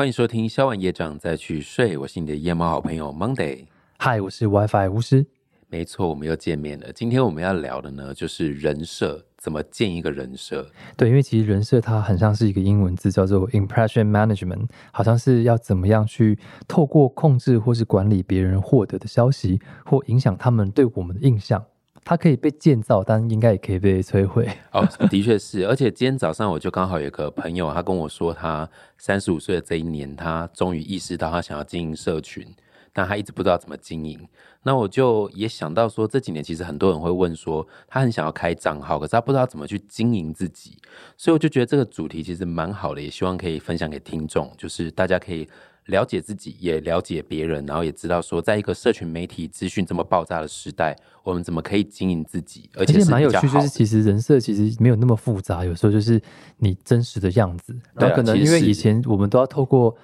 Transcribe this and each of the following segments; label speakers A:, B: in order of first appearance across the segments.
A: 欢迎收听《消完业障再去睡》，我是你的夜猫好朋友 Monday。
B: 嗨，我是 WiFi 巫师。
A: 没错，我们又见面了。今天我们要聊的呢，就是人设，怎么建一个人设。
B: 对，因为其实人设它很像是一个英文字，叫做 impression management，好像是要怎么样去透过控制或是管理别人获得的消息，或影响他们对我们的印象。它可以被建造，但应该也可以被摧毁。
A: 哦，的确是。而且今天早上我就刚好有个朋友，他跟我说，他三十五岁的这一年，他终于意识到他想要经营社群，但他一直不知道怎么经营。那我就也想到说，这几年其实很多人会问说，他很想要开账号，可是他不知道怎么去经营自己。所以我就觉得这个主题其实蛮好的，也希望可以分享给听众，就是大家可以。了解自己，也了解别人，然后也知道说，在一个社群媒体资讯这么爆炸的时代，我们怎么可以经营自己？而且
B: 蛮有趣，就是其实人设其实没有那么复杂，有时候就是你真实的样子。然后可能因为以前我们都要透过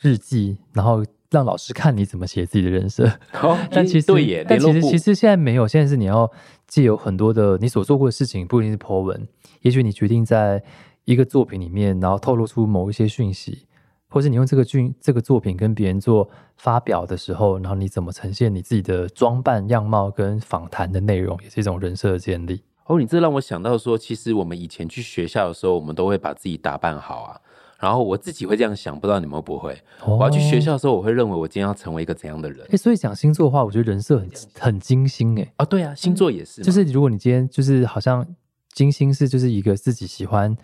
B: 日记，然后让老师看你怎么写自己的人设。但其实
A: 对耶，
B: 但其实其实现在没有，现在是你要既有很多的你所做过的事情，不一定是 po 文，也许你决定在一个作品里面，然后透露出某一些讯息。或是你用这个剧、这个作品跟别人做发表的时候，然后你怎么呈现你自己的装扮样貌跟访谈的内容，也是一种人设的建立。
A: 哦，你这让我想到说，其实我们以前去学校的时候，我们都会把自己打扮好啊。然后我自己会这样想，不知道你们会不会？我要去学校的时候，我会认为我今天要成为一个怎样的人？
B: 哎，所以讲星座的话，我觉得人设很很精心哎。
A: 啊，对啊，星座也是，
B: 就是如果你今天就是好像金星是就是一个自己喜欢。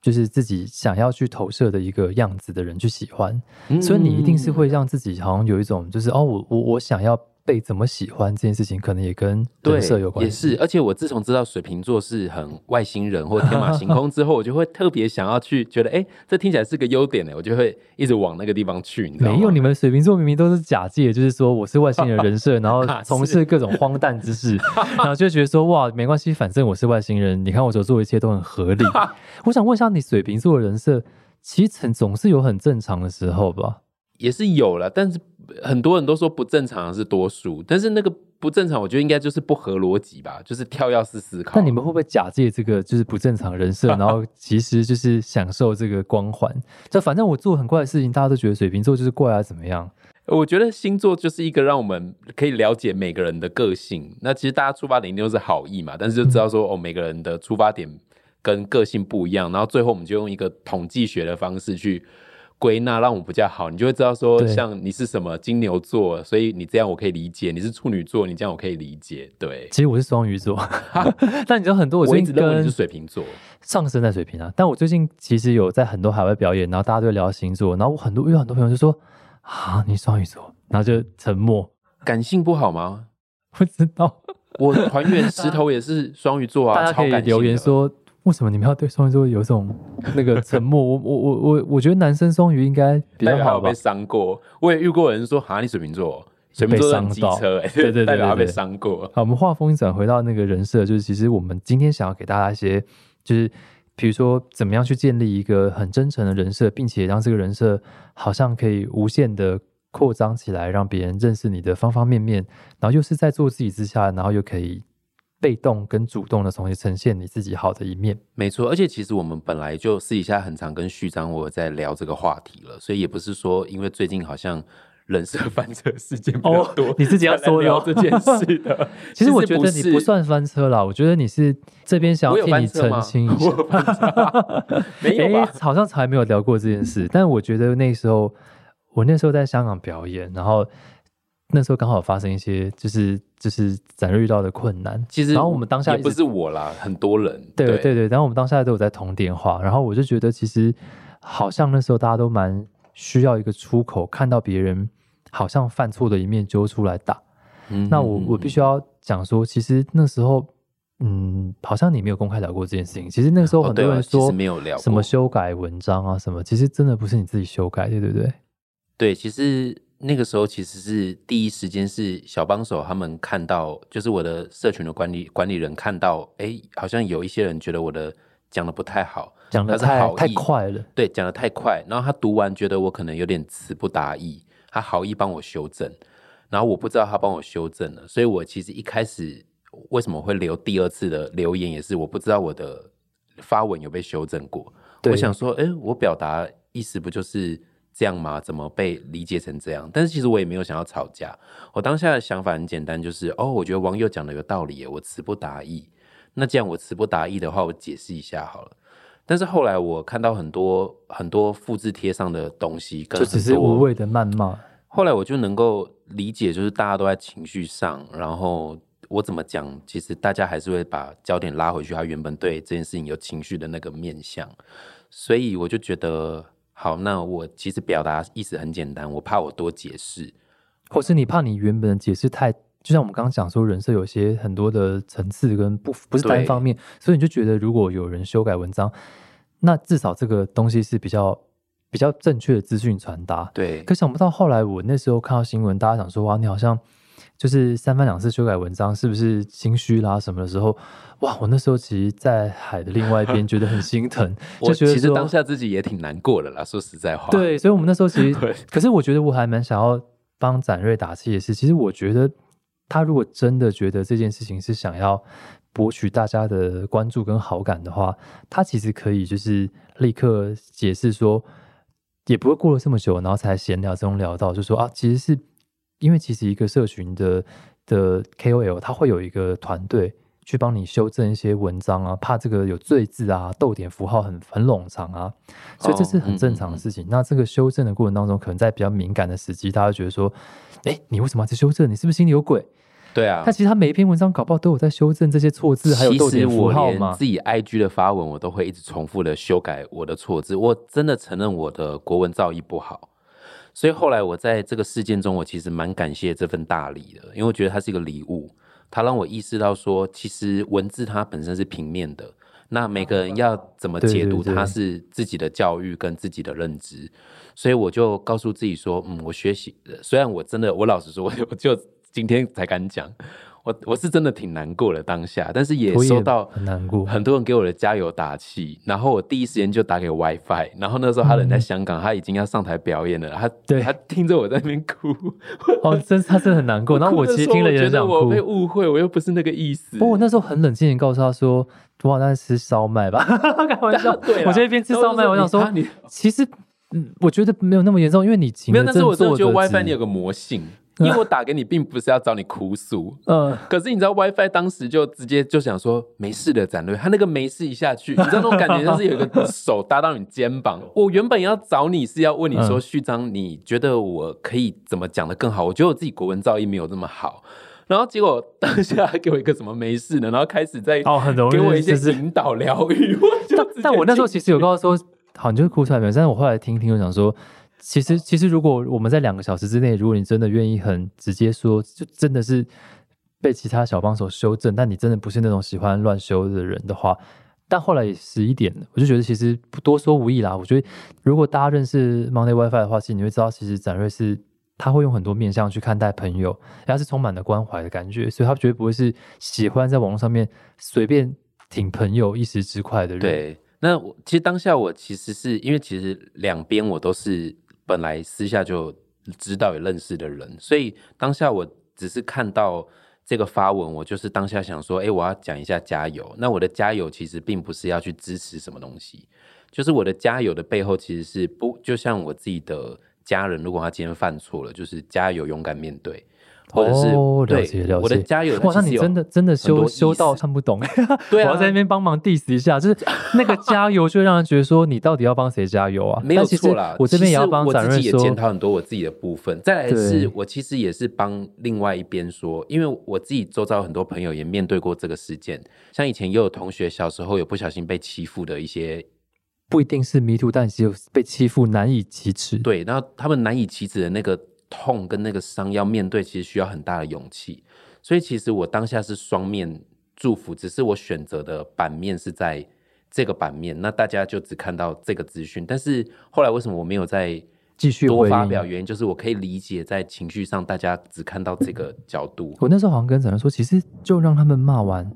B: 就是自己想要去投射的一个样子的人去喜欢，所以你一定是会让自己好像有一种就是哦，我我我想要。被怎么喜欢这件事情，可能也跟人设有关
A: 系。也是，而且我自从知道水瓶座是很外星人或天马行空之后，我就会特别想要去觉得，哎，这听起来是个优点呢，我就会一直往那个地方去。你知道
B: 没有，你们水瓶座明明都是假借，就是说我是外星人人设，然后从事各种荒诞之事，然后就觉得说哇，没关系，反正我是外星人，你看我所做一切都很合理。我想问一下，你水瓶座的人设其实总是有很正常的时候吧？
A: 也是有了，但是很多人都说不正常的是多数，但是那个不正常，我觉得应该就是不合逻辑吧，就是跳跃式思考。
B: 那你们会不会假借这个就是不正常人设，然后其实就是享受这个光环？就反正我做很怪的事情，大家都觉得水瓶座就是怪啊，怎么样？
A: 我觉得星座就是一个让我们可以了解每个人的个性。那其实大家出发点一定都是好意嘛，但是就知道说哦，每个人的出发点跟个性不一样，然后最后我们就用一个统计学的方式去。归纳让我比较好，你就会知道说，像你是什么金牛座，所以你这样我可以理解；你是处女座，你这样我可以理解。对，
B: 其实我是双鱼座，但你知道很多，
A: 我一直认为你是水瓶座，
B: 上升在水瓶啊。但我最近其实有在很多海外表演，然后大家都聊星座，然后我很多遇到很多朋友就说啊，你双鱼座，然后就沉默，
A: 感性不好吗？
B: 不知道，
A: 我团员石头也是双鱼座啊，
B: 大家可以留言说。为什么你们要对双鱼座有种 那个沉默？我我我我我觉得男生双鱼应该比较好
A: 吧。被伤过，我也遇过人说：“哈，你水瓶座，水瓶座机车，哎，
B: 对对对，代
A: 表他被伤过。”
B: 好，我们话锋一转，回到那个人设，就是其实我们今天想要给大家一些，就是比如说怎么样去建立一个很真诚的人设，并且让这个人设好像可以无限的扩张起来，让别人认识你的方方面面，然后又是在做自己之下，然后又可以。被动跟主动的重新呈现你自己好的一面，
A: 没错。而且其实我们本来就私底下很常跟序章我在聊这个话题了，所以也不是说因为最近好像人设翻车事件比较多，
B: 你自己要说
A: 聊这件事的。
B: 其实我觉得你不算翻车啦，我觉得你是这边想要替你澄清一下。
A: 没有吧
B: 好像从来没有聊过这件事。但我觉得那时候我那时候在香港表演，然后。那时候刚好发生一些，就是就是展瑞遇到的困难。
A: 其实，
B: 然后我们当下
A: 也不是我啦，很多人。
B: 对对对，然后我们当下都有在通电话，然后我就觉得，其实好像那时候大家都蛮需要一个出口，看到别人好像犯错的一面揪出来打。嗯，那我我必须要讲说，其实那时候，嗯，好像你没有公开聊过这件事情。其实那个时候很多人说
A: 没有聊
B: 什么修改文章啊什么，其实真的不是你自己修改的，对不对？
A: 对，其实。那个时候其实是第一时间是小帮手他们看到，就是我的社群的管理管理人看到，哎，好像有一些人觉得我的讲的不太好，
B: 讲的太太快了，
A: 对，讲的太快，然后他读完觉得我可能有点词不达意，他好意帮我修正，然后我不知道他帮我修正了，所以我其实一开始为什么会留第二次的留言，也是我不知道我的发文有被修正过，我想说，哎，我表达意思不就是。这样吗？怎么被理解成这样？但是其实我也没有想要吵架，我当下的想法很简单，就是哦，我觉得网友讲的有道理耶，我词不达意。那既然我词不达意的话，我解释一下好了。但是后来我看到很多很多复制贴上的东西，
B: 就只是无谓的谩骂。
A: 后来我就能够理解，就是大家都在情绪上，然后我怎么讲，其实大家还是会把焦点拉回去，他原本对这件事情有情绪的那个面相。所以我就觉得，好，那我其实表达意思很简单，我怕我多解释，
B: 或是你怕你原本的解释太。就像我们刚刚讲说，人设有些很多的层次跟不不是单方面，所以你就觉得如果有人修改文章，那至少这个东西是比较比较正确的资讯传达。
A: 对。
B: 可想不到后来我那时候看到新闻，大家想说哇，你好像就是三番两次修改文章，是不是心虚啦什么的时候，哇，我那时候其实，在海的另外一边觉得很心疼，
A: 就觉得其实当下自己也挺难过的啦。说实在话，
B: 对，所以我们那时候其实，可是我觉得我还蛮想要帮展瑞打气的是，其实我觉得。他如果真的觉得这件事情是想要博取大家的关注跟好感的话，他其实可以就是立刻解释说，也不会过了这么久，然后才闲聊中聊到，就说啊，其实是因为其实一个社群的的 KOL，他会有一个团队去帮你修正一些文章啊，怕这个有赘字啊、逗点符号很很冗长啊，所以这是很正常的事情。那这个修正的过程当中，可能在比较敏感的时机，大家觉得说，哎，你为什么要去修正？你是不是心里有鬼？
A: 对啊，
B: 他其实他每一篇文章搞不好都有在修正这些错字，还有逗点符号嘛。
A: 自己 IG 的发文，我都会一直重复的修改我的错字。我真的承认我的国文造诣不好，所以后来我在这个事件中，我其实蛮感谢这份大礼的，因为我觉得它是一个礼物，它让我意识到说，其实文字它本身是平面的，那每个人要怎么解读它是自己的教育跟自己的认知，所以我就告诉自己说，嗯，我学习，虽然我真的，我老实说，我就。今天才敢讲，我我是真的挺难过的当下，但是也收到
B: 很难过，
A: 很多人给我的加油打气，然后我第一时间就打给 WiFi，然后那时候他人在香港，他已经要上台表演了，他对他听着我在那边哭，
B: 哦，真他真的很难过，然后我其实听了也想
A: 哭，我被误会，我又不是那个意思。
B: 不过我那时候很冷静的告诉他说，我好像吃烧麦吧，开玩笑，对，我在一边吃烧麦，我想说，其实嗯，我觉得没有那么严重，因为你
A: 没有，但是我真的觉得 WiFi 你有个魔性。因为我打给你，并不是要找你哭诉，嗯，可是你知道 WiFi 当时就直接就想说没事的，展瑞，他那个没事一下去，你知道那种感觉，就是有一个手搭到你肩膀。我原本要找你是要问你说，序章，你觉得我可以怎么讲的更好？我觉得我自己国文造诣没有那么好，然后结果当下给我一个什么没事的，然后开始在
B: 哦，很容易
A: 给我一些引导疗愈。
B: 但但我那时候其实有告诉说，好，你就是哭出来没有？但是我后来听听，我想说。其实，其实如果我们在两个小时之内，如果你真的愿意很直接说，就真的是被其他小帮手修正，但你真的不是那种喜欢乱修的人的话，但后来也十一点了，我就觉得其实不多说无益啦。我觉得如果大家认识 Monday WiFi 的话，其实你会知道，其实展瑞是他会用很多面向去看待朋友，他是充满了关怀的感觉，所以他绝对不会是喜欢在网络上面随便挺朋友一时之快的人。
A: 对，那我其实当下我其实是因为其实两边我都是。本来私下就知道有认识的人，所以当下我只是看到这个发文，我就是当下想说，哎，我要讲一下加油。那我的加油其实并不是要去支持什么东西，就是我的加油的背后其实是不，就像我自己的家人，如果他今天犯错了，就是加油，勇敢面对。或者是对我的加油，
B: 哇，那你真的真的修修到看不懂，
A: 对
B: 啊，我要在那边帮忙 diss 一下，就是那个加油，就让人觉得说你到底要帮谁加油啊？
A: 没有错啦，
B: 我这边也要帮展瑞
A: 说，检讨很多我自己的部分。再来是我其实也是帮另外一边说，因为我自己周遭很多朋友也面对过这个事件，像以前也有同学小时候有不小心被欺负的一些，
B: 不一定是迷途，但只有被欺负难以启齿。
A: 对，然后他们难以启齿的那个。痛跟那个伤要面对，其实需要很大的勇气。所以其实我当下是双面祝福，只是我选择的版面是在这个版面，那大家就只看到这个资讯。但是后来为什么我没有在？
B: 继续
A: 多发表原因就是我可以理解，在情绪上大家只看到这个角度。
B: 我那时候好像跟展人说，其实就让他们骂完，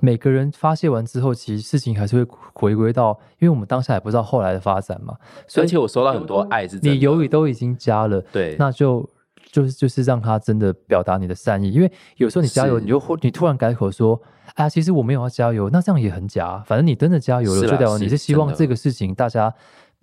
B: 每个人发泄完之后，其实事情还是会回归到，因为我们当下也不知道后来的发展嘛。
A: 所以而且我收到很多爱，是
B: 你犹豫都已经加了，
A: 对，
B: 那就就是就是让他真的表达你的善意。因为有时候你加油，你就你突然改口说，哎呀，其实我没有要加油，那这样也很假。反正你真的加油了，就代表你是希望这个事情大家。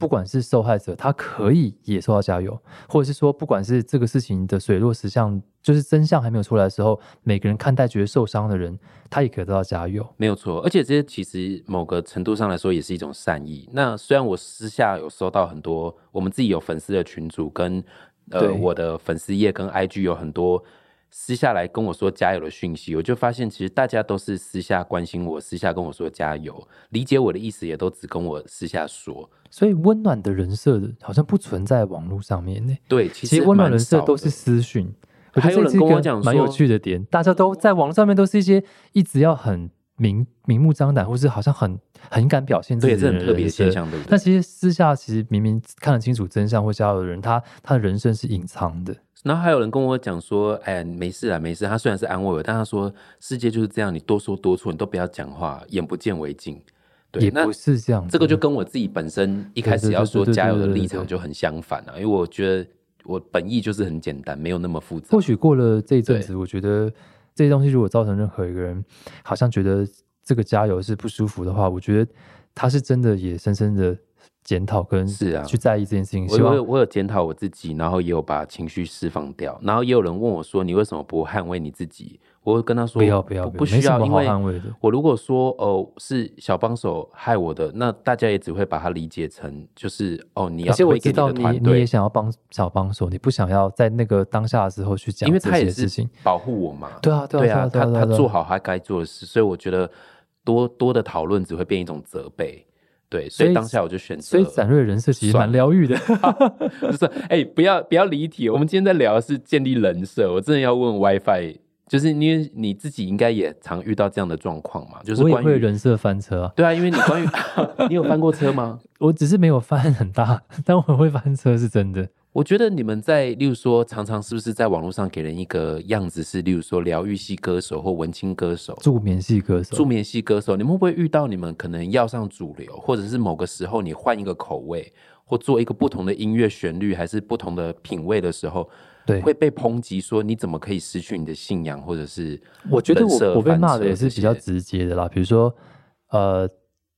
B: 不管是受害者，他可以也受到加油，或者是说，不管是这个事情的水落石像，就是真相还没有出来的时候，每个人看待觉得受伤的人，他也可以得到加油。
A: 没有错，而且这些其实某个程度上来说也是一种善意。那虽然我私下有收到很多，我们自己有粉丝的群组跟呃我的粉丝页跟 IG 有很多私下来跟我说加油的讯息，我就发现其实大家都是私下关心我，私下跟我说加油，理解我的意思也都只跟我私下说。
B: 所以温暖的人设好像不存在网络上面呢。
A: 对，其实
B: 温暖人设都是私讯，
A: 还有人跟我讲
B: 蛮有趣的点，大家都在网络上面都是一些一直要很明明目张胆，或是好像很很敢表现自己
A: 对，
B: 的
A: 这很特别现象，对不对
B: 但？其实私下其实明明看得清楚真相或加油的人，他他的人生是隐藏的。
A: 然后还有人跟我讲说，哎，没事啊，没事。他虽然是安慰我，但他说世界就是这样，你多说多错，你都不要讲话，眼不见为净。对，那
B: 也不是这样子，
A: 这个就跟我自己本身一开始要说加油的立场就很相反啊，因为我觉得我本意就是很简单，没有那么复杂
B: 或。许过了这一阵子，我觉得这些东西如果造成任何一个人好像觉得这个加油是不舒服的话，我觉得他是真的也深深的检讨跟
A: 是啊
B: 去在意这件事情。
A: 我我有我有检讨我自己，然后也有把情绪释放掉，然后也有人问我说：“你为什么不捍卫你自己？”我跟他说：“
B: 不要不要
A: 不需要，因为我如果说哦是小帮手害我的，那大家也只会把它理解成就是哦你要
B: 而且我知道你你也想要帮小帮手，你不想要在那个当下的时候去讲
A: 因为
B: 这
A: 他也是
B: 些事情。
A: 保护我嘛。
B: 对啊，对啊，
A: 对啊，他他做好他该做的事，所以我觉得多多的讨论只会变一种责备。对，所
B: 所以
A: 以当下我就选择，
B: 所以展瑞人设其实蛮疗愈的。
A: 就是哎、不要不要离题，我们今天在聊的是建立人设。我真的要问 WiFi，就是因为你自己应该也常遇到这样的状况嘛，就是关于
B: 人设翻车啊，
A: 对啊，因为你关于 你有翻过车吗？
B: 我只是没有翻很大，但我会翻车是真的。
A: 我觉得你们在，例如说，常常是不是在网络上给人一个样子是，例如说疗愈系歌手或文青歌手、
B: 助眠系歌手，
A: 助眠系歌手，你们会不会遇到你们可能要上主流，或者是某个时候你换一个口味，或做一个不同的音乐旋律，还是不同的品味的时候，
B: 对，
A: 会被抨击说你怎么可以失去你的信仰，或者是
B: 我觉得我我被
A: 翻
B: 骂的也是比较直接的啦，比如说，呃，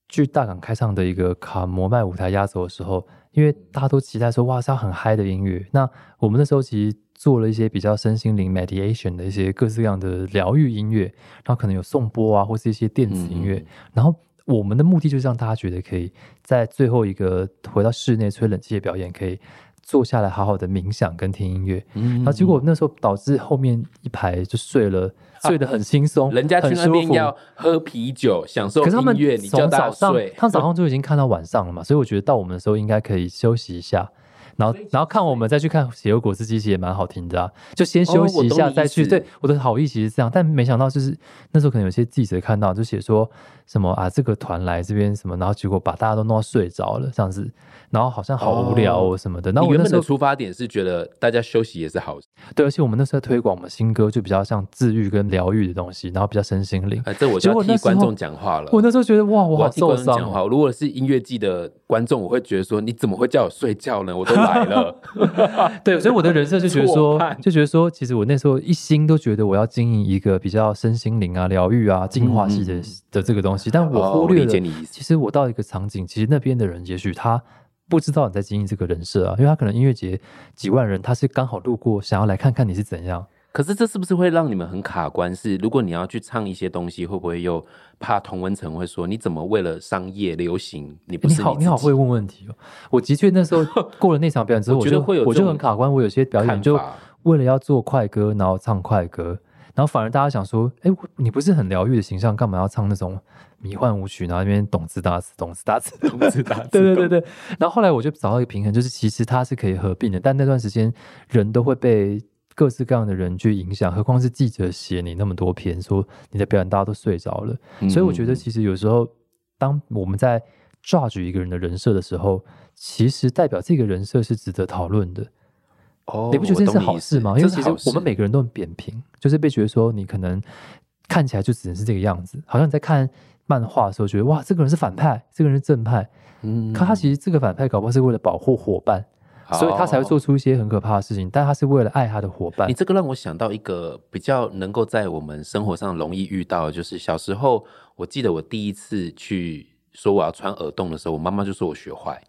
B: 去大港开唱的一个卡摩麦舞台压轴的时候，因为大家都期待说哇是要很嗨的音乐，那我们那时候其实做了一些比较身心灵 meditation 的一些各式各样的疗愈音乐，然后可能有颂钵啊，或是一些电子音乐，
A: 嗯
B: 然后。我们的目的就是让大家觉得可以在最后一个回到室内吹冷气的表演，可以坐下来好好的冥想跟听音乐。
A: 嗯
B: 然后结果那时候导致后面一排就睡了，睡得很轻松，
A: 人家去那边要喝啤酒，享受
B: 可是他们
A: 音乐，你叫
B: 从早上他早上就已经看到晚上了嘛，所以我觉得到我们的时候应该可以休息一下，然后然后看我们再去看血油果汁机，其实也蛮好听的啊。就先休息一下再去。
A: 思
B: 对，我的好意其实是这样，但没想到就是那时候可能有些记者看到就写说什么啊，这个团来这边什么，然后结果把大家都弄到睡着了这样子，然后好像好无聊哦什么的。然后
A: 你原本的
B: 我那时候
A: 出发点是觉得大家休息也是好，
B: 对，而且我们那时候在推广我们新歌，就比较像治愈跟疗愈的东西，然后比较身心灵。
A: 哎，这我就要替观众讲话了。
B: 我那时候觉得哇，我好受伤
A: 讲话。如果是音乐季的观众，我会觉得说，你怎么会叫我睡觉呢？我都来了。
B: 对，所以我的人设就觉得说
A: 判，
B: 就觉得说，其实我那时候一心都觉得我要经营一个比较身心灵啊、疗愈啊、净化系的、的这个东西，但我
A: 哦
B: 忽略了其实我到一个场景，其实那边的人也许他不知道你在经营这个人设啊，因为他可能音乐节几万人，他是刚好路过，想要来看看你是怎样。
A: 可是这是不是会让你们很卡关？是如果你要去唱一些东西，会不会又怕同文层会说你怎么为了商业流行，你不是
B: 你好，你好会问问题哦。我的确那时候 过了那场表演之后，
A: 我觉得会有我
B: 就很卡关。我有些表演就为了要做快歌，然后唱快歌，然后反而大家想说，哎，你不是很疗愈的形象，干嘛要唱那种迷幻舞曲？然后那边懂字打字，懂字打字，
A: 懂字打字
B: 对对对对。然后后来我就找到一个平衡，就是其实它是可以合并的，但那段时间人都会被各式各样的人去影响，何况是记者写你那么多篇，说你的表演大家都睡着了。所以我觉得，
A: 嗯
B: 其实有时候，当我们在 judge 一个人的人设的时候，其实代表这个人设是值得讨论的。
A: 哦，
B: 你不觉得这是好事吗？因为其实我们每个人都很扁平，就是被觉得说你可能看起来就只能是这个样子，好像你在看漫画的时候觉得哇，这个人是反派，这个人是正派，
A: 嗯
B: 可他其实这个反派搞不好是为了保护伙伴，所以他才会做出一些很可怕的事情，但他是为了爱他的伙伴
A: 你。这个让我想到一个比较能够在我们生活上容易遇到，就是小时候，我记得我第一次去说我要穿耳洞的时候，我妈妈就说我学坏，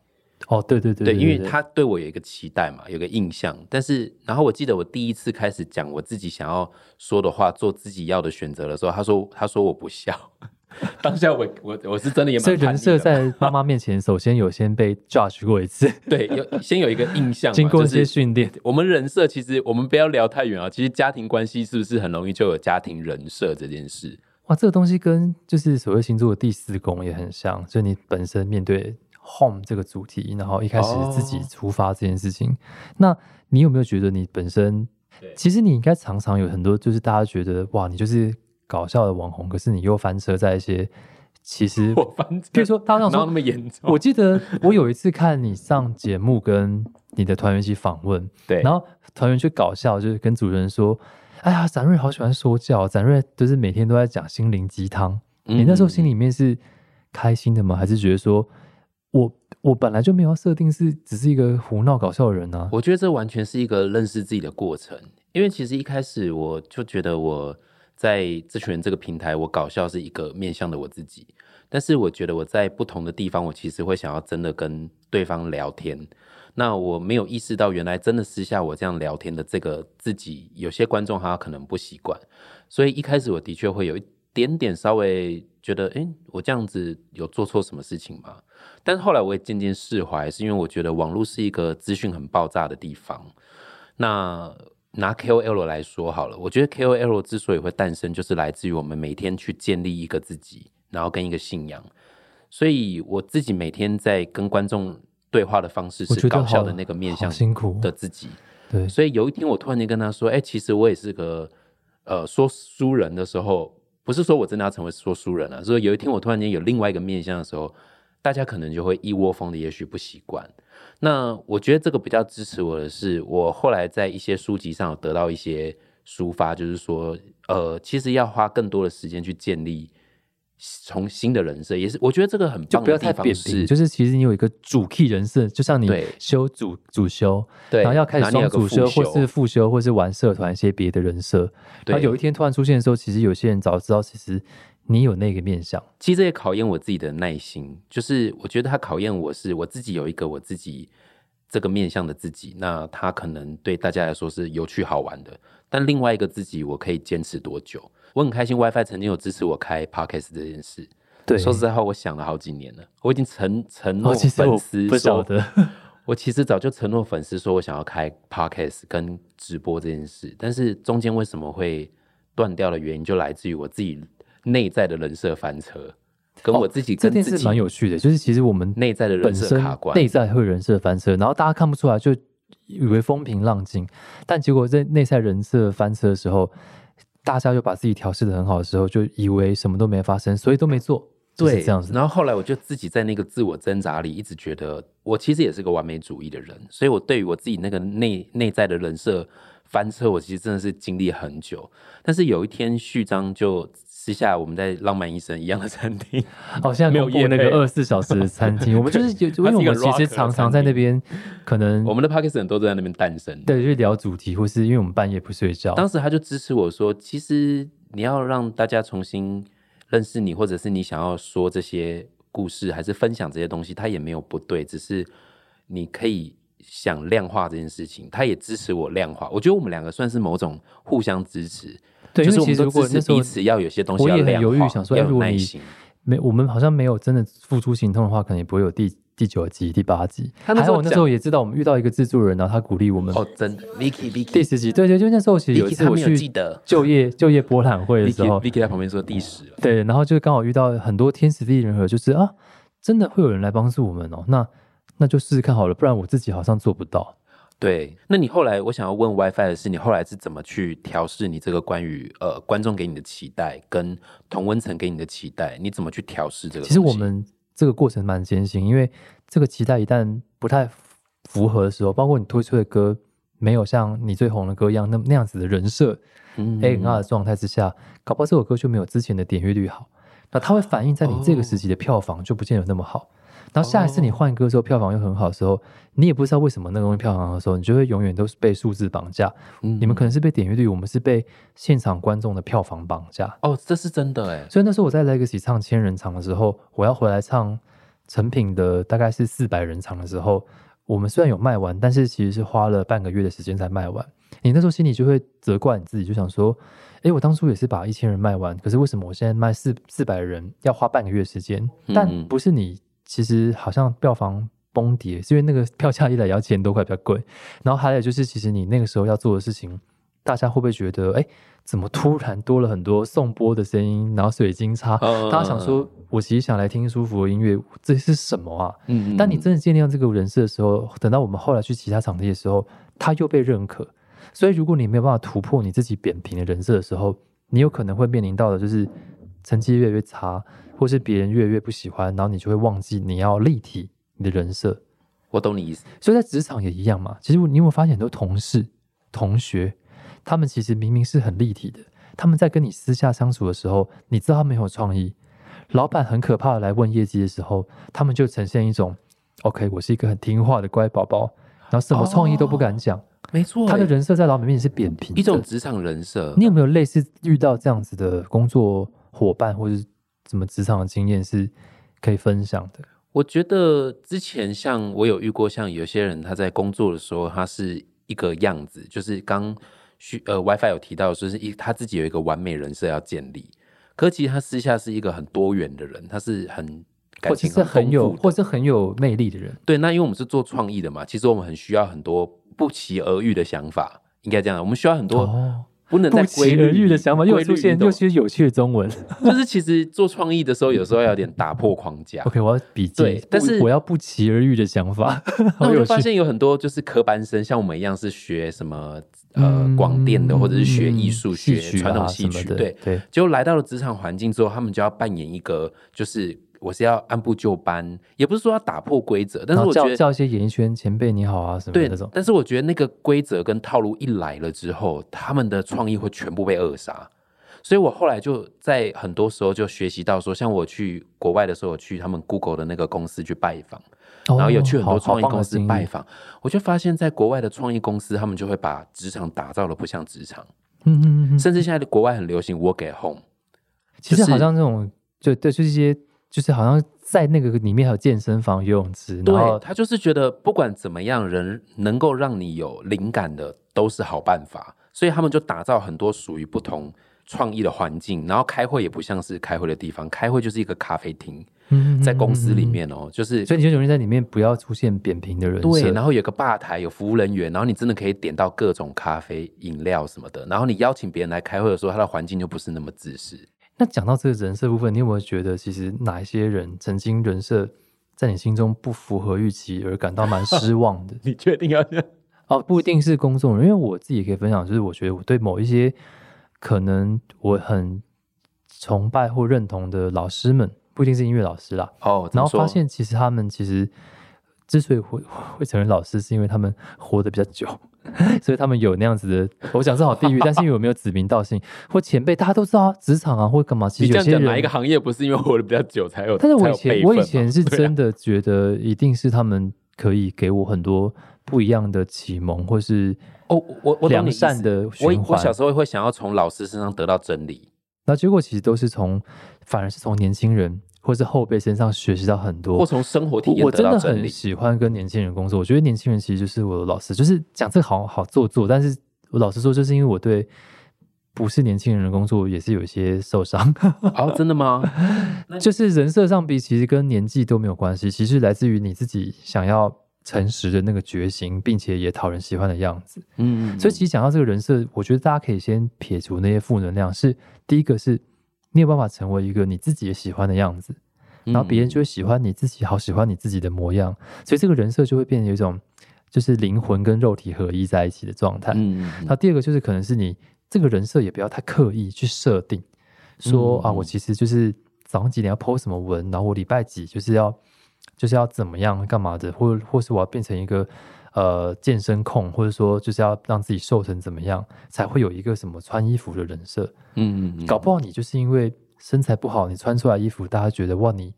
B: 哦，对对对
A: 对，因为他对我有一个期待嘛，有个印象。但是，然后我记得我第一次开始讲我自己想要说的话，做自己要的选择的时候，他说：“他说我不笑。”当下我我我是真的也蛮
B: 所以人设在妈妈面前，首先有先被 judge 过一次，
A: 对有先有一个印象嘛，
B: 经过一些
A: 就是
B: 训练。
A: 我们人设其实我们不要聊太远啊，其实家庭关系是不是很容易就有家庭人设这件事？
B: 哇，这个东西跟就是所谓星座的第四宫也很像，所以你本身面对 home 这个主题，然后一开始自己
A: 哦
B: 出发这件事情，那你有没有觉得你本身，其实你应该常常有很多就是大家觉得哇，你就是搞笑的网红，可是你又翻车在一些其实，
A: 我反正
B: 比如说大家想说
A: 那么严重？
B: 我记得我有一次看你上节目跟你的团员一起访问，
A: 对，
B: 然后团员去搞笑，就是跟主持人说：“哎呀，展瑞好喜欢说教，展瑞就是每天都在讲心灵鸡汤。”你那时候心
A: 里
B: 里面是开心的吗？还是觉得说我我本来就没有设定是只是一个胡闹搞笑的人呢、
A: 我觉得这完全是一个认识自己的过程，因为其实一开始我就觉得我在这群人这个平台，我搞笑是一个面向的我自己，但是我觉得我在不同的地方，我其实会想要真的跟对方聊天。那我没有意识到，原来真的私下我这样聊天的这个自己，有些观众他可能不习惯，所以一开始我的确会有一点点稍微觉得，哎，我这样子有做错什么事情吗？但是后来我也渐渐释怀，是因为我觉得网络是一个资讯很爆炸的地方。那拿 KOL 来说好了，我觉得 KOL 之所以会诞生，就是来自于我们每天去建立一个自己，然后跟一个信仰。所以我自己每天在跟观众对话的方式是搞笑的那个面
B: 好
A: 向
B: 辛苦
A: 的自己。
B: 对，
A: 所以有一天我突然间跟他说：“哎、其实我也是个呃说书人的时候，不是说我真的要成为说书人了，所以有一天我突然间有另外一个面向的时候，大家可能就会一窝蜂的，也许不习惯。那我觉得这个比较支持我的是，我后来在一些书籍上得到一些抒发，就是说，呃，其实要花更多的时间去建立从新的人设，也是我觉得这个很
B: 就不要太扁平，就是其实你有一个主 key 人设，就像你修主主修，
A: 对，
B: 然后要开始主修，
A: 副
B: 或是副修，或是玩社团一些别的人设。然后有一天突然出现的时候，其实有些人早知道，其实你有那个面相。
A: 其实这也考验我自己的耐心，就是我觉得他考验我是我自己有一个我自己这个面向的自己，那他可能对大家来说是有趣好玩的，但另外一个自己我可以坚持多久？我很开心，WiFi 曾经有支持我开 Podcast 这件事。
B: 对，
A: 说实在话，我想了好几年了，我已经承承诺粉丝
B: 不晓
A: 说，
B: 得。
A: 我其实早就承诺粉丝说我想要开 Podcast 跟直播这件事，但是中间为什么会断掉的原因，就来自于我自己内在的人设翻车，跟我自己
B: 哦这件事蛮有趣的，就是其实我们
A: 内在的人设卡关。
B: 内在会人设翻车，然后大家看不出来，就以为风平浪静，但结果在内在人设翻车的时候，大家就把自己调试的很好的时候，就以为什么都没发生，所以都没做，就是
A: 对，
B: 这样子。
A: 然后后来我就自己在那个自我挣扎里，一直觉得我其实也是个完美主义的人，所以我对于我自己那个内内在的人设翻车，我其实真的是经历很久。但是有一天，序章就私下我们在浪漫医生一样的餐厅，
B: 哦，现在
A: 没有
B: 过那个二十四小时的餐厅，我们就是有，因为我们其实常常在那边，可能
A: 我们的 p a k i s t a n 都在那边诞生。
B: 对，就是聊主题，或是因为我们半夜不睡觉，
A: 当时他就支持我说，其实你要让大家重新认识你，或者是你想要说这些故事，还是分享这些东西，他也没有不对，只是你可以想量化这件事情，他也支持我量化。我觉得我们两个算是某种互相支持，
B: 对，
A: 就
B: 因为其实
A: 是我们都支
B: 如果那时候
A: 持彼此要有些东西
B: 我也很犹豫想说哎
A: 要
B: 果你。没，我们好像没有真的付出行动的话，可能也不会有第第九集、第八集。
A: 他那时候
B: 还有我那时候也知道，我们遇到一个制作人，然后他鼓励我们。
A: 哦，真的，Vicky
B: 第
A: Vicky 第
B: 十集，对对，就那时候其实有一
A: Vicky
B: 次我去
A: 得
B: 就业就业博览会的时候
A: ，Vicky，Vicky 在旁边说第十。
B: 对，然后就刚好遇到很多天时地利人和，就是啊，真的会有人来帮助我们哦，那那就试试看好了，不然我自己好像做不到。
A: 对，那你后来我想要问 WiFi 的是，你后来是怎么去调试你这个关于呃观众给你的期待跟同温层给你的期待，你怎么去调试这个？
B: 其实我们这个过程蛮艰辛，因为这个期待一旦不太符合的时候，包括你推出的歌没有像你最红的歌一样那那样子的人设
A: 嗯
B: A R 的状态之下，搞不好这首歌就没有之前的点阅率好。那它会反映在你这个时期的票房就不见得那么好。然后下一次你换歌的时候，票房又很好的时候，你也不知道为什么那个东西票房好的时候，你就会永远都是被数字绑架。
A: 嗯
B: 你们可能是被点阅率，我们是被现场观众的票房绑架。
A: 哦，这是真的哎，
B: 所以那时候我在 Legacy 唱千人场的时候，我要回来唱成品的大概是四百人场的时候，我们虽然有卖完，但是其实是花了半个月的时间才卖完。你那时候心里就会责怪你自己，就想说：，诶，我当初也是把一千人卖完，可是为什么我现在卖四四百人要花半个月时间？但不是你，其实好像票房崩跌，是因为那个票价一来要千多块，比较贵。然后还有就是，其实你那个时候要做的事情，大家会不会觉得，诶，怎么突然多了很多送播的声音，然后水晶叉？大家想说，我其实想来听舒服的音乐，这是什么啊？嗯。但你真的建立这个人设的时候，等到我们后来去其他场地的时候，他又被认可。所以，如果你没有办法突破你自己扁平的人设的时候，你有可能会面临到的就是成绩越来越差，或是别人越来越不喜欢，然后你就会忘记你要立体你的人设。
A: 我懂你意思。
B: 所以在职场也一样嘛。其实你有没有发现很多同事、同学，他们其实明明是很立体的，他们在跟你私下相处的时候，你知道他们有创意。老板很可怕的来问业绩的时候，他们就呈现一种 “OK，我是一个很听话的乖宝宝”，然后什么创意都不敢讲。
A: 没错，
B: 他的人设在老板面前是扁平，
A: 一种职场人设。
B: 你有没有类似遇到这样子的工作伙伴，或者什么职场的经验是可以分享的？
A: 我觉得之前像我有遇过，像有些人他在工作的时候，他是一个样子，就是刚需呃 WiFi 有提到，就是一他自己有一个完美人设要建立，可其实他私下是一个很多元的人，他是很感情
B: 很有，或是很有魅力的人。
A: 对，那因为我们是做创意的嘛，其实我们很需要很多。不期而遇的想法，应该这样。我们需要很多不能不
B: 期而遇的想法，又出现又其实有趣的中文。
A: 就是其实做创意的时候，有时候要点打破框架。
B: OK，我要笔记。
A: 对，但是
B: 我要不期而遇的想法。
A: 那我就发现有很多就是科班生，像我们一样是学什么呃广电的，或者是学艺术、学传统戏曲。对
B: 对，
A: 结果来到了职场环境之后，他们就要扮演一个就是。我是要按部就班，也不是说要打破规则，但是我觉得
B: 叫一些演艺圈前辈你好啊什么
A: 对
B: 那种。
A: 但是我觉得那个规则跟套路一来了之后，他们的创意会全部被扼杀。所以我后来就在很多时候就学习到说，像我去国外的时候，我去他们 Google 的那个公司去拜访，然后有去很多创意公司拜访，我就发现，在国外的创意公司，他们就会把职场打造的不像职场，嗯嗯嗯，甚至现在的国外很流行 Work at Home，
B: 其实好像这种就对，就是一些。就是好像在那个里面还有健身房、游泳池，
A: 然后他就是觉得不管怎么样，人能够让你有灵感的都是好办法，所以他们就打造很多属于不同创意的环境。然后开会也不像是开会的地方，开会就是一个咖啡厅，在公司里面哦，就是
B: 所以你就容易在里面不要出现扁平的人
A: 对，然后有个吧台，有服务人员，然后你真的可以点到各种咖啡、饮料什么的。然后你邀请别人来开会的时候，他的环境就不是那么自私。
B: 那讲到这个人设部分，你有没有觉得，其实哪一些人曾经人设在你心中不符合预期而感到蛮失 望的？
A: 你确定要这样？
B: 哦，不一定是公众人，因为我自己也可以分享，就是我觉得我对某一些可能我很崇拜或认同的老师们，不一定是音乐老师啦。
A: 哦，
B: 然后发现其实他们其实之所以会会成为老师，是因为他们活得比较久。所以他们有那样子的，我想是好地域，但是因为我没有指名道姓或前辈，大家都知道啊，职场啊或干嘛。其实有些人
A: 哪一个行业不是因为活得比较久才有？
B: 但是我以前我以前是 真的觉得一定是他们可以给我很多不一样的启蒙，或是
A: 哦，我我
B: 良善的
A: 我我小时候会想要从老师身上得到真理，
B: 那结果其实都是从反而是从年轻人。或是后辈身上学习到很多，
A: 或从生活体验
B: 我真的很喜欢跟年轻人工作。我觉得年轻人其实就是我的老师。就是讲这个好好做作，但是我老实说，就是因为我对不是年轻人的工作也是有一些受伤。
A: 哦，真的吗？
B: 就是人设上比其实跟年纪都没有关系，其实来自于你自己想要诚实的那个决心，并且也讨人喜欢的样子。嗯，所以其实讲到这个人设，我觉得大家可以先撇除那些负能量。是第一个是。你有办法成为一个你自己也喜欢的样子，然后别人就会喜欢你自己，好喜欢你自己的模样，所以这个人设就会变成有一种就是灵魂跟肉体合一在一起的状态。嗯，那第二个就是可能是你这个人设也不要太刻意去设定，说啊，我其实就是早上几点要 po 什么文，然后我礼拜几就是要就是要怎么样干嘛的，或或是我要变成一个。呃，健身控，或者说就是要让自己瘦成怎么样，才会有一个什么穿衣服的人设？嗯嗯，搞不好你就是因为身材不好，你穿出来衣服，大家觉得哇，你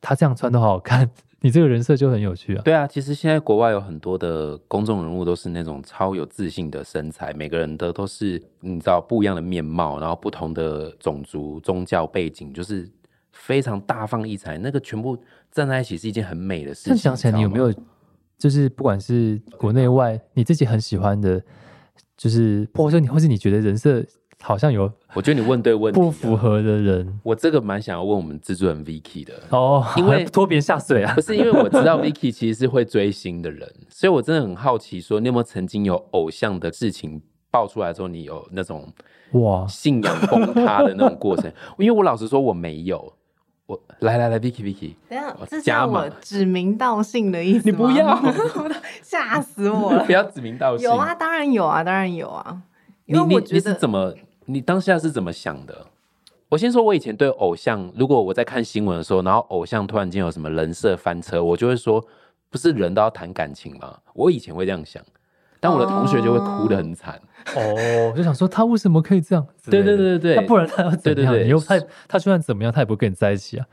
B: 他这样穿都好好看，你这个人设就很有趣啊。
A: 对啊，其实现在国外有很多的公众人物都是那种超有自信的身材，每个人的都是你知道不一样的面貌，然后不同的种族、宗教背景，就是非常大放异彩，那个全部站在一起是一件很美的事情。
B: 想起来，你有没？有就是不管是国内外，你自己很喜欢的，就是或者说你或是你觉得人设好像有
A: 我觉得你问对问题
B: 不符合的人
A: 我这个蛮想要问我们制作人 Vicky 的，
B: 哦，
A: 因为
B: 拖别人下水啊
A: 不，是因为我知道 Vicky 其实是会追星的人，所以我真的很好奇，说你有没有曾经有偶像的事情爆出来之后，你有那种
B: 哇，
A: 信仰崩塌的那种过程？因为我老实说我没有，我来来来，Vicky Vicky，
C: 等一下
A: 我，
C: 这
A: 加码
C: 叫我指名道姓的意思
A: 你不要
C: 吓死我了
A: 不。要指名道姓。
C: 有啊，当然有啊，当然有啊。因
A: 你你你
C: 为我觉得
A: 是怎么，你当下是怎么想的？我先说，我以前对偶像，如果我在看新闻的时候，然后偶像突然间有什么人设翻车，我就会说，不是人都要谈感情吗？我以前会这样想，但我的同学就会哭得很惨。
B: 哦，我就想说他为什么可以这样？
A: 对对对对对，
B: 不然他要怎么样？
A: 对对对
B: 你又他他就算怎么样，他也不会跟你在一起啊。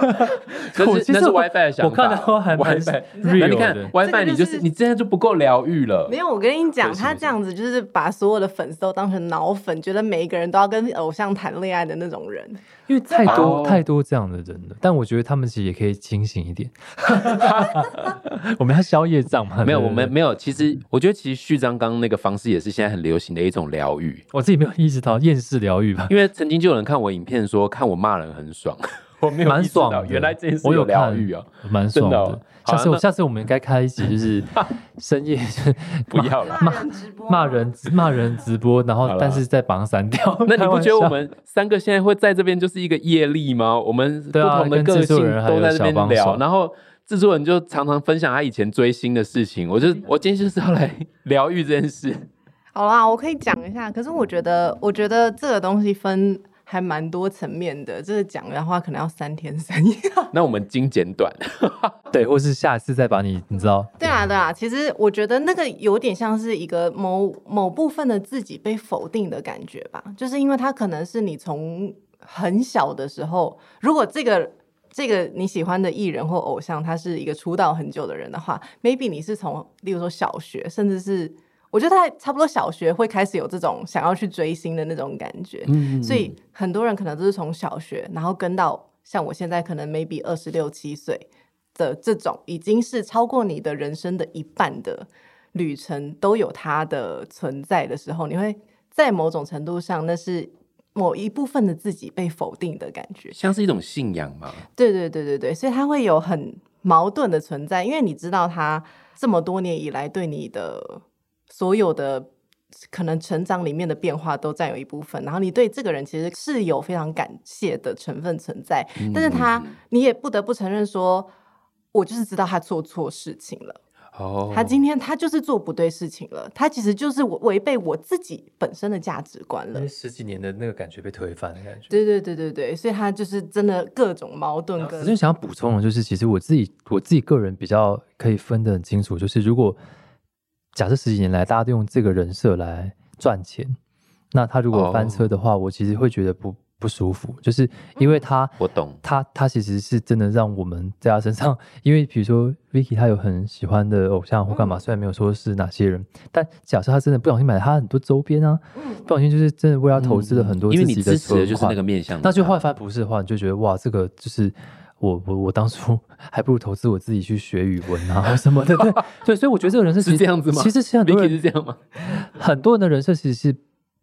A: 可
B: 我其实
A: 是那是 WiFi 的想法。
B: 我看的话还蛮
A: 那你看 WiFi，
C: 就是
A: 你就是你这样就不够疗愈了
C: 没。有，我跟你讲，他这样子就是把所有的粉丝都当成脑粉，觉得每一个人都要跟偶像谈恋爱的那种人。
B: 因为太多、
A: 哦
B: 太多这样的人了，但我觉得他们其实也可以清醒一点。我们要消业障嘛？
A: 没有，我们没有。其实我觉得，其实序章刚刚那个方式也是现在很流行的一种疗愈。
B: 我自己没有意识到厌世疗愈吧，
A: 因为曾经就有人看我影片说，看我骂人很爽，我没有
B: 蛮爽的。
A: 原来这件事
B: 我有
A: 疗愈啊！
B: 看，蛮爽的。
A: 的哦
B: 下次我下次我们应该开一集，就是 深夜
A: 不要了。
C: 骂人直播，
B: 骂人骂人直播，然后但是再把它删掉。
A: 那你不觉得我们三个现在会在这边就是一个业力吗？我们不同的个性
B: 人
A: 都在这边聊，然后制作人就常常分享他以前追星的事情。我就我今天就是要来疗愈这件事。
C: 好啦，我可以讲一下。可是我觉得，我觉得这个东西分还蛮多层面的。这个讲的话，可能要三天三夜。
A: 那我们精简短，
B: 对，或是下次再把你，你知道，
C: 对啊，对啊，其实我觉得那个有点像是一个某某部分的自己被否定的感觉吧，就是因为它可能是你从很小的时候，如果这个这个你喜欢的艺人或偶像，他是一个出道很久的人的话，maybe 你是从例如说小学，甚至是我觉得他差不多小学会开始有这种想要去追星的那种感觉，
A: 嗯
C: 所以很多人可能都是从小学，然后跟到像我现在可能 maybe 二十六七岁的这种，已经是超过你的人生的一半的旅程都有它的存在的时候，你会在某种程度上，那是某一部分的自己被否定的感觉。
A: 像是一种信仰嘛。
C: 对对对对对，所以它会有很矛盾的存在，因为你知道他这么多年以来对你的所有的可能成长里面的变化都占有一部分，然后你对这个人其实是有非常感谢的成分存在，但是他你也不得不承认说，我就是知道他做错事情了。
A: 哦，
C: 他今天他就是做不对事情了，他其实就是我违背我自己本身的价值观了。
B: 十几年的那个感觉被推翻的感觉。
C: 对对对对对，所以他就是真的各种矛盾跟
B: 我就想要补充的就是，其实我自己我自己个人比较可以分得很清楚，就是如果假设十几年来大家都用这个人设来赚钱，那他如果翻车的话，我其实会觉得不不舒服，就是因为他
A: 我懂。
B: 他他其实是真的让我们在他身上，因为比如说 Vicky 他有很喜欢的偶像或干嘛，虽然没有说是哪些人，但假设他真的不小心买了他很多周边啊，不小心就是真的为他投资了很多
A: 嗯因为你支持的就是那个面向，
B: 那就换翻不是的话，你就觉得哇，这个就是我我我当初 还不如投资我自己去学语文啊什么的，对对，所以我觉得这个人设
A: 是这样子吗
B: 其实是很多
A: Vicky
B: 人
A: 是这样吗？
B: 很多人的人设其实是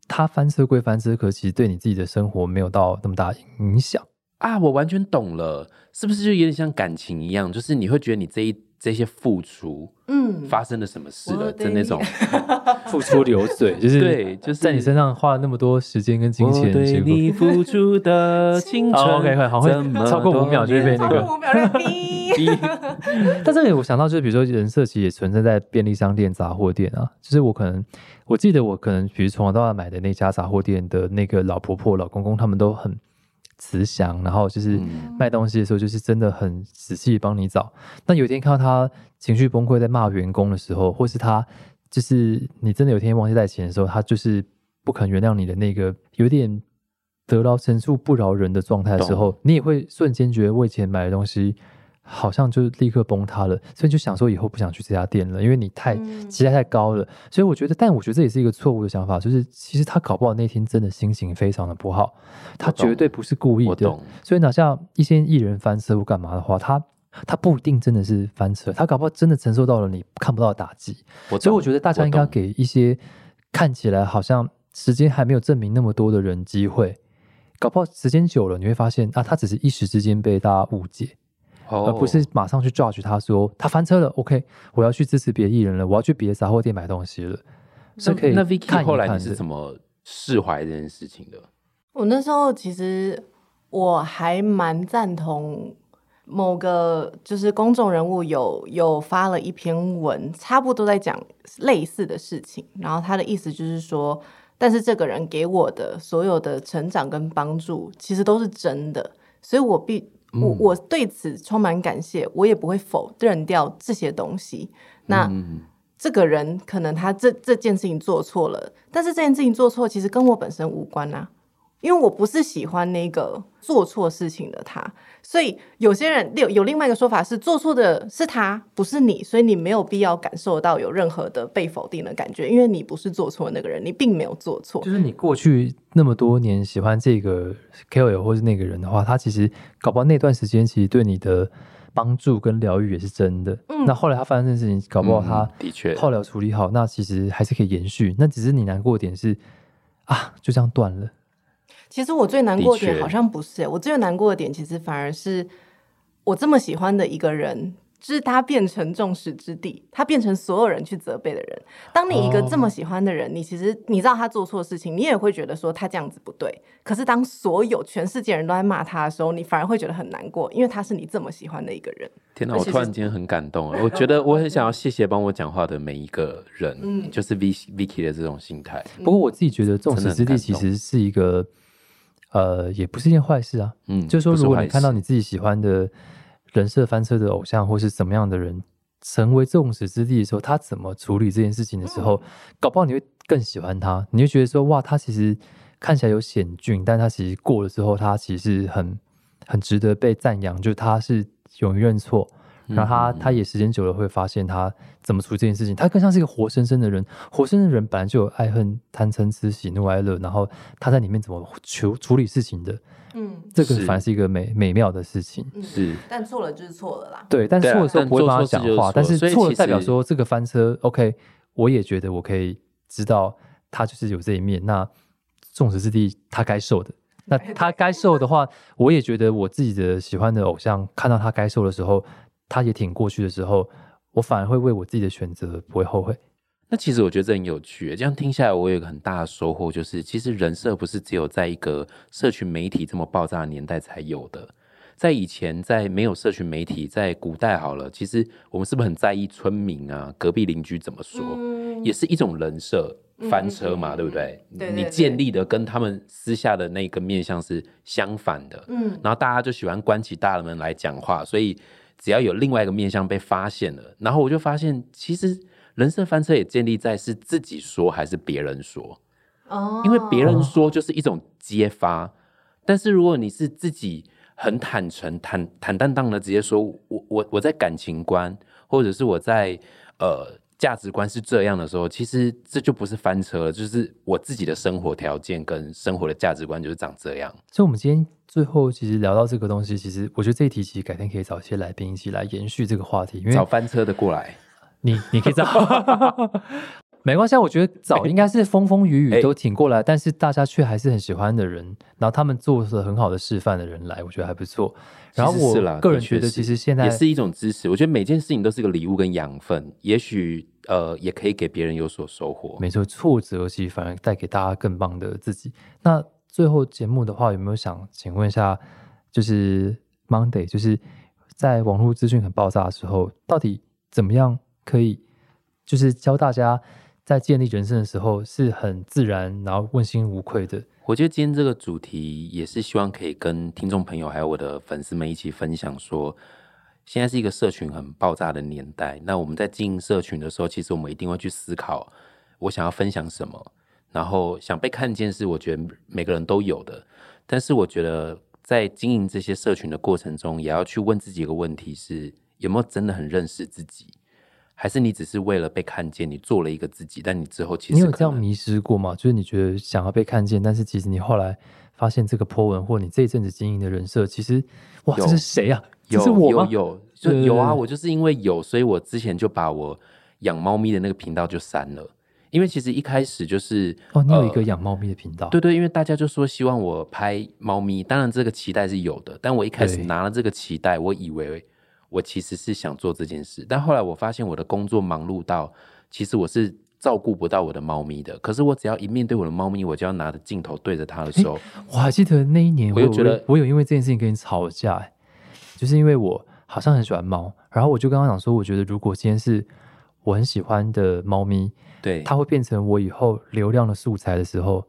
B: 他翻车归翻车，可其实对你自己的生活没有到那么大影响。
A: 啊，我完全懂了，是不是就有点像感情一样？就是你会觉得你这一这些付出
C: 嗯，
A: 发生了什么事了的那种，
B: 付出流水，就是
A: 对就是
B: 在你身上花了那么多时间跟金
A: 我
B: 钱，结果
A: 对你付出的青春
B: 好，OK，快好会超过五秒就会被那个
C: 超过五秒。
B: 但这里我想到就是，比如说人设其实也存在在便利商店、杂货店啊。就是我可能，我记得我可能，比如从小到大买的那家杂货店的那个老婆婆、老公公，他们都很慈祥，然后就是
A: 嗯
B: 卖东西的时候，就是真的很仔细帮你找。那有一天看到他情绪崩溃，在骂员工的时候，或是他就是你真的有一天忘记带钱的时候，他就是不肯原谅你的那个有点得饶人处不饶人的状态的时候，你也会瞬间觉得我以前买的东西好像就立刻崩塌了，所以就想说以后不想去这家店了，因为你太
C: 嗯
B: 期待太高了。所以我觉得，但我觉得这也是一个错误的想法，就是其实他搞不好那天真的心情非常的不好，他绝对不是故意的。所以哪像一些艺人翻车或干嘛的话，他他不一定真的是翻车，他搞不好真的承受到了你看不到的打击。
A: 我
B: 所以我觉得大家应该给一些看起来好像时间还没有证明那么多的人机会，搞不好时间久了，你会发现啊，他只是一时之间被大家误解，
A: 哦
B: 而不是马上去 judge 他说他翻车了，OK，我要去支持别的艺人了，我要去别的杂货店买东西了，是可以
A: 那
B: 看
A: Vicky
B: 一
A: 后来你是怎么释怀这件事情的？
C: 我那时候其实我还蛮赞同某个就是公众人物有有发了一篇文，差不多在讲类似的事情，然后他的意思就是说，但是这个人给我的所有的成长跟帮助，其实都是真的，所以我必我我对此充满感谢，我也不会否认掉这些东西。那、
A: 嗯，
C: 这个人可能他这这件事情做错了，但是这件事情做错其实跟我本身无关啊，因为我不是喜欢那个做错事情的他，所以有些人有有另外一个说法是做错的是他，不是你，所以你没有必要感受到有任何的被否定的感觉，因为你不是做错的那个人，你并没有做错
B: 就。是你过去那么多年喜欢这个 KOL 或是那个人的话，他其实搞不好那段时间其实对你的帮助跟疗愈也是真的。
C: 嗯
B: 那后来他发生这件事情，搞不好他
A: 嗯的确
B: 后疗处理好，那其实还是可以延续。那只是你难过的点是啊，就这样断了。
C: 其实我最难过点好像不是、我最难过的点其实反而是我这么喜欢的一个人，就是他变成众矢之的，他变成所有人去责备的人。当你一个这么喜欢的人，你其实你知道他做错事情，你也会觉得说他这样子不对。可是当所有全世界人都在骂他的时候，你反而会觉得很难过，因为他是你这么喜欢的一个人。
A: 天哪，我突然间很感动啊。我觉得我很想要谢谢帮我讲话的每一个人，
C: 嗯
A: 就是 V Vicky 的这种心态。
B: 不过我自己觉得众矢之的其实是一个，呃，也不是一件坏事啊。
A: 嗯，
B: 就是说，如果你看到你自己喜欢的人设翻车的偶像，或是怎么样的人成为众矢之的的时候，他怎么处理这件事情的时候，搞不好你会更喜欢他。你会觉得说，哇，他其实看起来有险峻，但他其实过了之后，他其实很很值得被赞扬，就是他是勇于认错。然后他他也时间久了会发现他怎么处理这件事情，他更像是一个活生生的人。活生生的人本来就有爱恨贪嗔痴喜怒哀乐，然后他在里面怎么处处理事情的，
C: 嗯，
B: 这个反而是一个美美妙的事情。
A: 是
C: 但错了就是错了啦。
B: 对，但错的时候不会帮他讲话，但是
A: 错
B: 了代表说这个翻车，OK，我也觉得我可以知道他就是有这一面。那众矢之的，他该受的。那 他该受的话，我也觉得我自己的喜欢的偶像，看到他该受的时候，他也挺过去的时候，我反而会为我自己的选择不会后悔。
A: 那其实我觉得这很有趣，这样听下来，我有一个很大的收获，就是其实人设不是只有在一个社群媒体这么爆炸的年代才有的。在以前，在没有社群媒体，在古代好了，其实我们是不是很在意村民啊、隔壁邻居怎么说，
C: 嗯
A: 也是一种人设翻车嘛，对不对？
C: 对对对
A: 你建立的跟他们私下的那个面相是相反的。
C: 嗯
A: 然后大家就喜欢关起大门来讲话，所以只要有另外一个面向被发现了，然后我就发现，其实人设翻车也建立在是自己说还是别人说，
C: 哦
A: 因为别人说就是一种揭发，但是如果你是自己很坦诚、坦坦荡荡的直接说，我我我在感情观或者是我在呃价值观是这样的时候，其实这就不是翻车了，就是我自己的生活条件跟生活的价值观就是长这样。
B: 所以，我们今天最后其实聊到这个东西，其实我觉得这一题其实改天可以找一些来宾一起来延续这个话题，因为
A: 找翻车的过来。
B: 你你可以找，没关系啊。我觉得早 应该是风风雨雨
A: 哎
B: 都挺过来，但是大家却还是很喜欢的人，然后他们做了很好的示范的人来，我觉得还不错。然后我个人觉得，其实现在
A: 也是一种支持。我觉得每件事情都是个礼物跟养分，也许呃也可以给别人有所收获。
B: 没错，挫折其实反而带给大家更棒的自己。那最后节目的话，有没有想请问一下，就是 Monday，就是在网络资讯很爆炸的时候，到底怎么样可以，就是教大家在建立人生的时候是很自然，然后问心无愧的。
A: 我觉得今天这个主题也是希望可以跟听众朋友还有我的粉丝们一起分享说。现在是一个社群很爆炸的年代，那我们在经营社群的时候，其实我们一定会去思考，我想要分享什么，然后想被看见是我觉得每个人都有的，但是我觉得在经营这些社群的过程中，也要去问自己一个问题：是有没有真的很认识自己，还是你只是为了被看见，你做了一个自己，但你之后其实
B: 你有这样迷失过吗？就是你觉得想要被看见，但是其实你后来发现这个 po 文或你这一阵子经营的人设，其实哇，这是谁啊？这
A: 有
B: 是我吗？
A: 有有，就有啊！我就是因为有，所以我之前就把我养猫咪的那个频道就删了，因为其实一开始就是
B: 哦，你有一
A: 呃
B: 个养猫咪的频道，
A: 对对，因为大家就说希望我拍猫咪，当然这个期待是有的，但我一开始拿了这个期待，我以为我其实是想做这件事，但后来我发现我的工作忙碌到，其实我是照顾不到我的猫咪的。可是我只要一面对我的猫咪，我就要拿着镜头对着它的时候，
B: 我还记得那一年，有
A: 我又觉得
B: 我有因为这件事情跟你吵架、欸就是因为我好像很喜欢猫，然后我就跟他讲说，我觉得如果今天是我很喜欢的猫咪，
A: 对，
B: 它会变成我以后流量的素材的时候，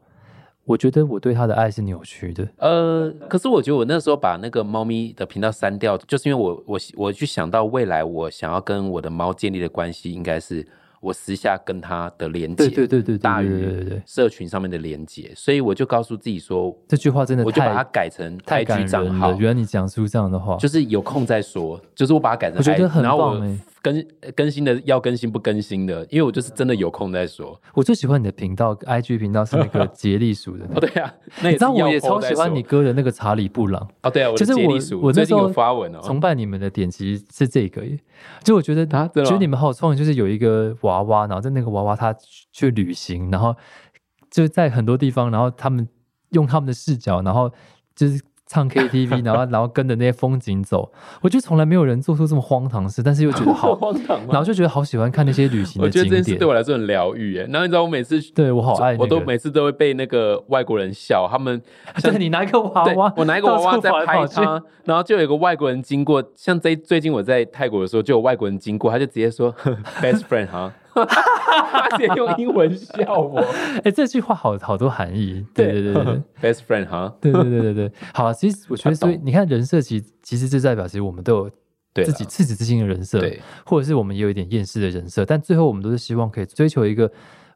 B: 我觉得我对它的爱是扭曲的。
A: 呃，可是我觉得我那时候把那个猫咪的频道删掉，就是因为我我我去想到未来我想要跟我的猫建立的关系，应该是我私下跟它的连接，
B: 对对对对对
A: 大于社群上面的连接，所以我就告诉自己说，
B: 这句话真的
A: 我就把它改成
B: 太感人了。，原来你讲出这样的话，
A: 就是有空再说，就是我把它改成
B: 我觉得很棒欸
A: 更更新的要更新不更新的，因为我就是真的有空再说。
B: 我最喜欢你的频道，IG 频道是那个杰利鼠的那
A: 哦，对啊，那
B: 你知道我也超喜欢你哥的那个查理布朗，
A: 哦，对啊，我
B: 就是我我那时候
A: 最近有发文哦，
B: 崇拜你们的点其实是这个耶，就我觉得觉得你们好有创意，就是有一个娃娃，然后在那个娃娃他去去旅行，然后就是在很多地方，然后他们用他们的视角，然后就是唱 KTV，然后然后跟着那些风景走，我觉得从来没有人做出这么荒唐的事，但是又觉得好，
A: 荒唐？
B: 然后就觉得好喜欢看那些旅行
A: 我
B: 的景点
A: 觉得这件事对。我来说很疗愈耶。然后你知道，我每次
B: 对我好爱那个
A: 我都每次都会被那个外国人笑，他们
B: 你拿一个娃娃，
A: 我拿一个娃娃在拍他，然后就有一个外国人经过，像最最近我在泰国的时候，就有外国人经过，他就直接说 best friend 哈，他直接用英文笑我
B: 哎，这句话好好多含义。对对对对对。
A: best friend 哈，
B: 对对对对对，好，其实我觉得，所以你看人设，其实其实这代表，其实我们都有自己赤子之心的人设，
A: 对，
B: 或者是我们也有一点厌世的人设，但最后我们都是希望可以追求一个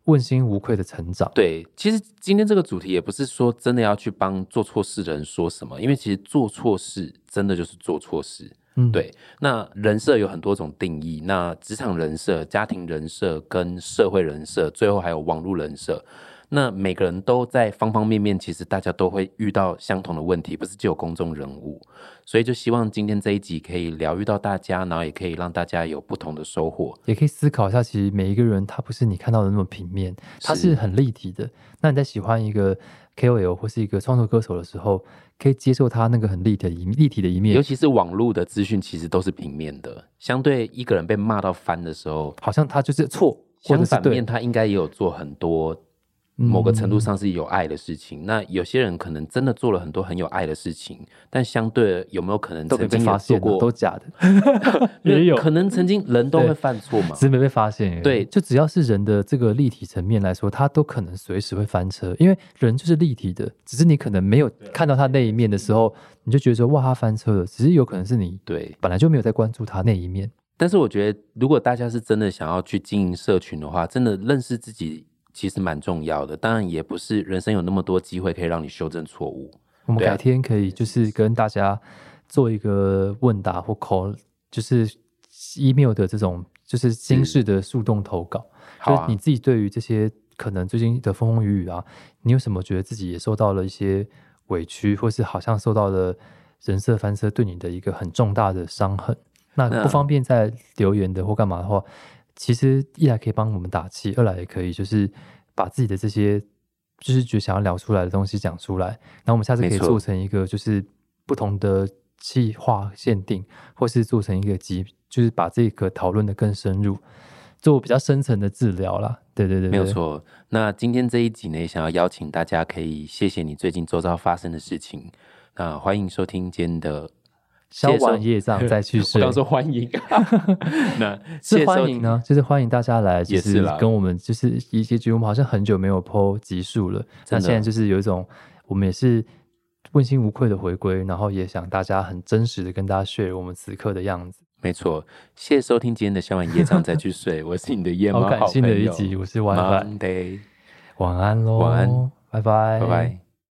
B: 问心无愧的成长。
A: 对，其实今天这个主题也不是说真的要去帮做错事的人说什么，因为其实做错事真的就是做错事。
B: 嗯，
A: 对，那人设有很多种定义，那职场人设、家庭人设跟社会人设，最后还有网络人设。那每个人都在方方面面，其实大家都会遇到相同的问题，不是只有公众人物。所以就希望今天这一集可以疗愈到大家，然后也可以让大家有不同的收获。
B: 也可以思考一下，其实每一个人他不是你看到的那么平面，他
A: 是
B: 是很立体的。那你在喜欢一个 KOL 或是一个创作歌手的时候，可以接受他那个很立体的一立体的一面尤，
A: 其是网络的资讯，其实都是平面的。相对一个人被骂到翻的时候，
B: 好像他就是错，或
A: 相反面，他应该也有做很多某个程度上是有爱的事情。那有些人可能真的做了很多很有爱的事情，但相对有没有可能曾经
B: 发现，
A: 过？
B: 都假的，也有
A: 可能曾经 人都会犯错嘛
B: 只。是没被发现。
A: 对
B: 就只要是人的这个立体层面来说，他都可能随时会翻车，因为人就是立体的，只是你可能没有看到他那一面的时候，你就觉得说哇他翻车了，只是有可能是你
A: 对，
B: 本来就没有在关注他那一面。
A: 但是我觉得，如果大家是真的想要去经营社群的话，真的认识自己其实蛮重要的。当然，也不是人生有那么多机会可以让你修正错误。
B: 我们改天可以就是跟大家做一个问答或 call，就是 email 的这种就是新式的速动投稿，就是你自己对于这些可能最近的风风雨雨啊，你有什么觉得自己也受到了一些委屈，或是好像受到了人设翻车对你的一个很重大的伤痕？那
A: 那
B: 不方便在留言的或干嘛的话，其实一来可以帮我们打气，二来也可以就是把自己的这些就是觉得想要聊出来的东西讲出来，然后我们下次可以做成一个就是不同的计划限定，或是做成一个集，就是把这个讨论的更深入，做比较深层的治疗啦。对对对对，
A: 没有错。那今天这一集呢，也想要邀请大家，可以谢谢你最近周遭发生的事情。那欢迎收听今天的
B: 消
A: 谢谢收
B: 完业障 再去
A: 我
B: 睡。
A: 刚说欢迎，那
B: 是欢迎呢，就是欢迎大家来，就
A: 也是
B: 跟我们就是一些局，我们好像很久没有 PO 集数了，那现在就是有一种我们也是问心无愧的回归，然后也想大家很真实的跟大家 share 我们此刻的样子。
A: 没错，谢谢收听今天的消完夜场再去睡，我是你的夜猫好
B: 好感性的一集，我是
A: WiFi，Monday，
B: 晚安喽，
A: 晚安，
B: 拜拜，
A: 拜拜。